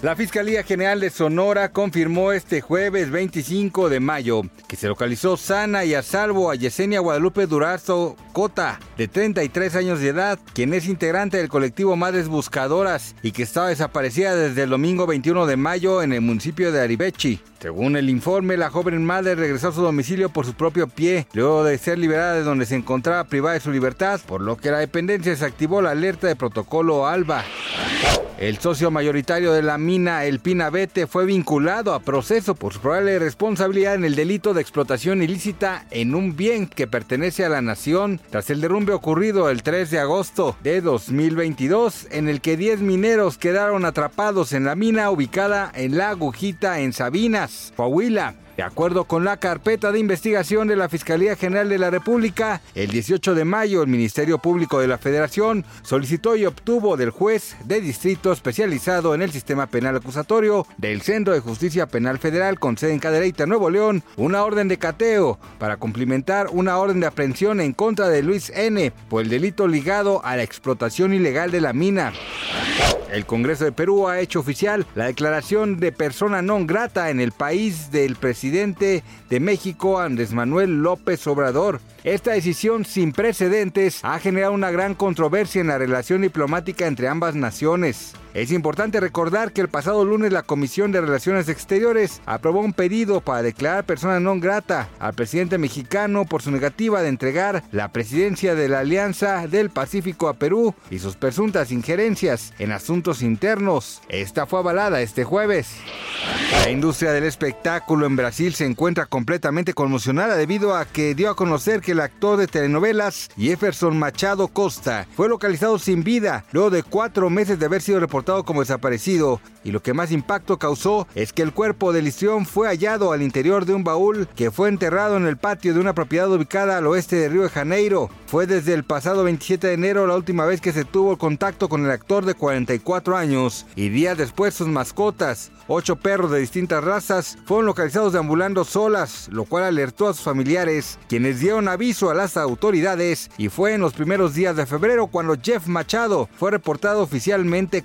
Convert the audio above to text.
La Fiscalía General de Sonora confirmó este jueves 25 de mayo que se localizó sana y a salvo a Yesenia Guadalupe Durazo Cota, de 33 años de edad, quien es integrante del colectivo Madres Buscadoras y que estaba desaparecida desde el domingo 21 de mayo en el municipio de Aribechi. Según el informe, la joven madre regresó a su domicilio por su propio pie, luego de ser liberada de donde se encontraba privada de su libertad, por lo que la dependencia desactivó la alerta de protocolo ALBA. El socio mayoritario de la mina El Pinabete fue vinculado a proceso por su probable responsabilidad en el delito de explotación ilícita en un bien que pertenece a la nación tras el derrumbe ocurrido el 3 de agosto de 2022 en el que 10 mineros quedaron atrapados en la mina ubicada en La Agujita en Sabinas, Coahuila. De acuerdo con la carpeta de investigación de la Fiscalía General de la República, el 18 de mayo el Ministerio Público de la Federación solicitó y obtuvo del juez de distrito especializado en el sistema penal acusatorio del Centro de Justicia Penal Federal con sede en Cadereyta, Nuevo León, una orden de cateo para cumplimentar una orden de aprehensión en contra de Luis N. por el delito ligado a la explotación ilegal de la mina. El Congreso de Perú ha hecho oficial la declaración de persona non grata en el país del presidente de México, Andrés Manuel López Obrador. Esta decisión sin precedentes ha generado una gran controversia en la relación diplomática entre ambas naciones. Es importante recordar que el pasado lunes la Comisión de Relaciones Exteriores aprobó un pedido para declarar persona non grata al presidente mexicano por su negativa de entregar la presidencia de la Alianza del Pacífico a Perú y sus presuntas injerencias en asuntos internos. Esta fue avalada este jueves. La industria del espectáculo en Brasil se encuentra completamente conmocionada debido a que dio a conocer que el actor de telenovelas Jefferson Machado Costa fue localizado sin vida luego de cuatro meses de haber sido reportado como desaparecido y lo que más impacto causó es que el cuerpo del histrión fue hallado al interior de un baúl que fue enterrado en el patio de una propiedad ubicada al oeste de Río de Janeiro. Fue desde el pasado 27 de enero la última vez que se tuvo contacto con el actor de 44 años y días después sus mascotas, ocho perros de distintas razas, fueron localizados deambulando solas, lo cual alertó a sus familiares, quienes dieron aviso a las autoridades y fue en los primeros días de febrero cuando Jeff Machado fue reportado oficialmente